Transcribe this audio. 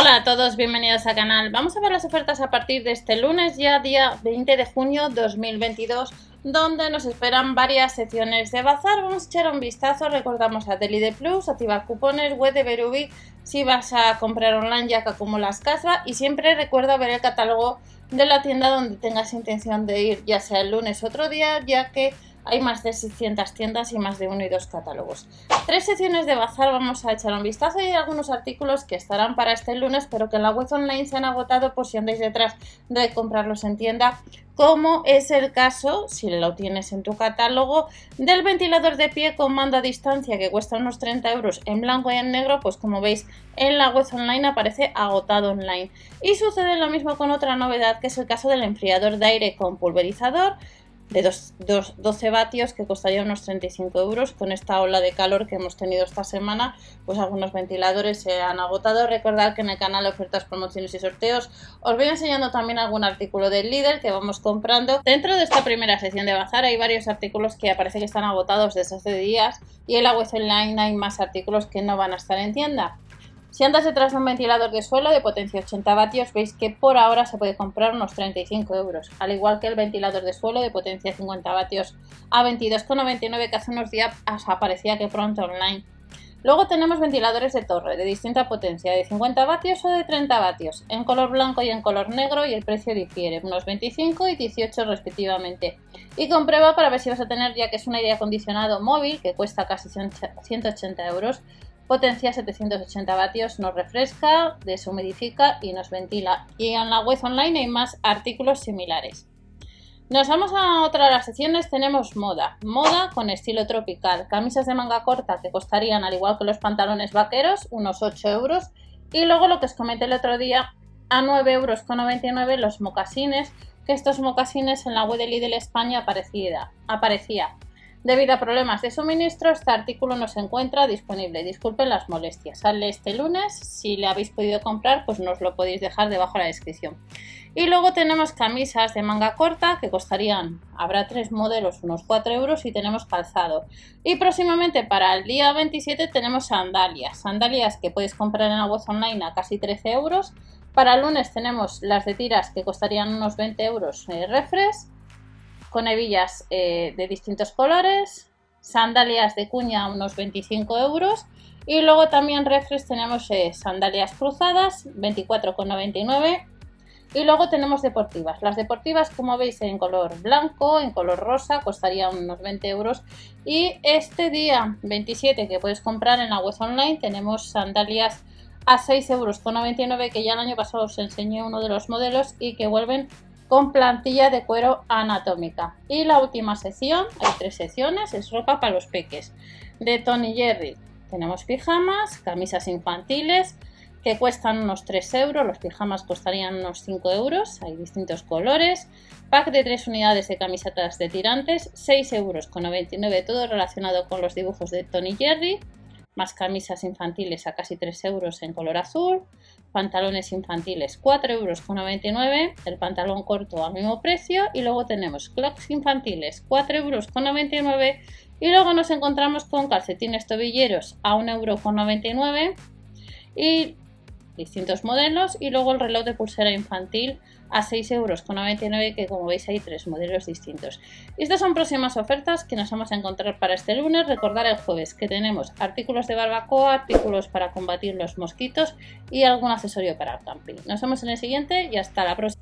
Hola a todos, bienvenidos al canal. Vamos a ver las ofertas a partir de este lunes, ya día 20 de junio 2022, donde nos esperan varias secciones de bazar. Vamos a echar un vistazo, recordamos a Deli Plus, activar cupones, web de Berubi, si vas a comprar online ya que acumulas casa y siempre recuerda ver el catálogo de la tienda donde tengas intención de ir, ya sea el lunes o otro día, ya que hay más de 600 tiendas y más de uno y dos catálogos. Tres secciones de bazar vamos a echar un vistazo y hay algunos artículos que estarán para este lunes, pero que en la web online se han agotado por si andáis detrás de comprarlos en tienda, como es el caso, si lo tienes en tu catálogo, del ventilador de pie con mando a distancia que cuesta unos 30 euros en blanco y en negro, pues como veis en la web online aparece agotado online. Y sucede lo mismo con otra novedad que es el caso del enfriador de aire con pulverizador de 12 vatios que costaría unos 35 euros. Con esta ola de calor que hemos tenido esta semana, pues algunos ventiladores se han agotado. Recordad que en el canal ofertas, promociones y sorteos os voy enseñando también algún artículo del líder que vamos comprando. Dentro de esta primera sección de bazar hay varios artículos que aparece que están agotados desde hace días y en la web online hay más artículos que no van a estar en tienda. Si andas detrás de un ventilador de suelo de potencia 80 vatios, veis que por ahora se puede comprar unos 35 euros, al igual que el ventilador de suelo de potencia 50 vatios a 22,99 que hace unos días aparecía que pronto online. Luego tenemos ventiladores de torre de distinta potencia, de 50 vatios o de 30 vatios, en color blanco y en color negro y el precio difiere, unos 25 y 18 respectivamente. Y comprueba para ver si vas a tener, ya que es un aire acondicionado móvil que cuesta casi 180 euros, potencia 780 vatios, nos refresca, deshumidifica y nos ventila. Y en la web online hay más artículos similares. Nos vamos a otra de las secciones, tenemos moda. Moda con estilo tropical. Camisas de manga corta que costarían, al igual que los pantalones vaqueros, unos 8 euros. Y luego lo que os comenté el otro día, a 9 euros con 99 los mocasines, que estos mocasines en la web de Lidl España aparecía. aparecía Debido a problemas de suministro, este artículo no se encuentra disponible. Disculpen las molestias. Sale este lunes. Si le habéis podido comprar, pues nos lo podéis dejar debajo de la descripción. Y luego tenemos camisas de manga corta que costarían, habrá tres modelos, unos 4 euros y tenemos calzado. Y próximamente para el día 27 tenemos sandalias. Sandalias que podéis comprar en la web online a casi 13 euros. Para el lunes tenemos las de tiras que costarían unos 20 euros eh, con hebillas eh, de distintos colores, sandalias de cuña unos 25 euros y luego también refres tenemos eh, sandalias cruzadas 24,99 y luego tenemos deportivas. Las deportivas como veis en color blanco, en color rosa costarían unos 20 euros y este día 27 que puedes comprar en la web online tenemos sandalias a 6,99 euros que ya el año pasado os enseñé uno de los modelos y que vuelven con plantilla de cuero anatómica. Y la última sección, hay tres secciones, es ropa para los peques. De Tony Jerry tenemos pijamas, camisas infantiles que cuestan unos 3 euros, los pijamas costarían unos 5 euros, hay distintos colores, pack de 3 unidades de camisetas de tirantes, 6 euros con 99, todo relacionado con los dibujos de Tony Jerry, más camisas infantiles a casi 3 euros en color azul, pantalones infantiles 4 euros con 99, el pantalón corto al mismo precio y luego tenemos clocks infantiles 4 euros con 99 y luego nos encontramos con calcetines tobilleros a 1 euro con 99 y distintos modelos y luego el reloj de pulsera infantil a 6,99 euros que como veis hay tres modelos distintos. Estas son próximas ofertas que nos vamos a encontrar para este lunes. Recordar el jueves que tenemos artículos de barbacoa, artículos para combatir los mosquitos y algún accesorio para el camping. Nos vemos en el siguiente y hasta la próxima.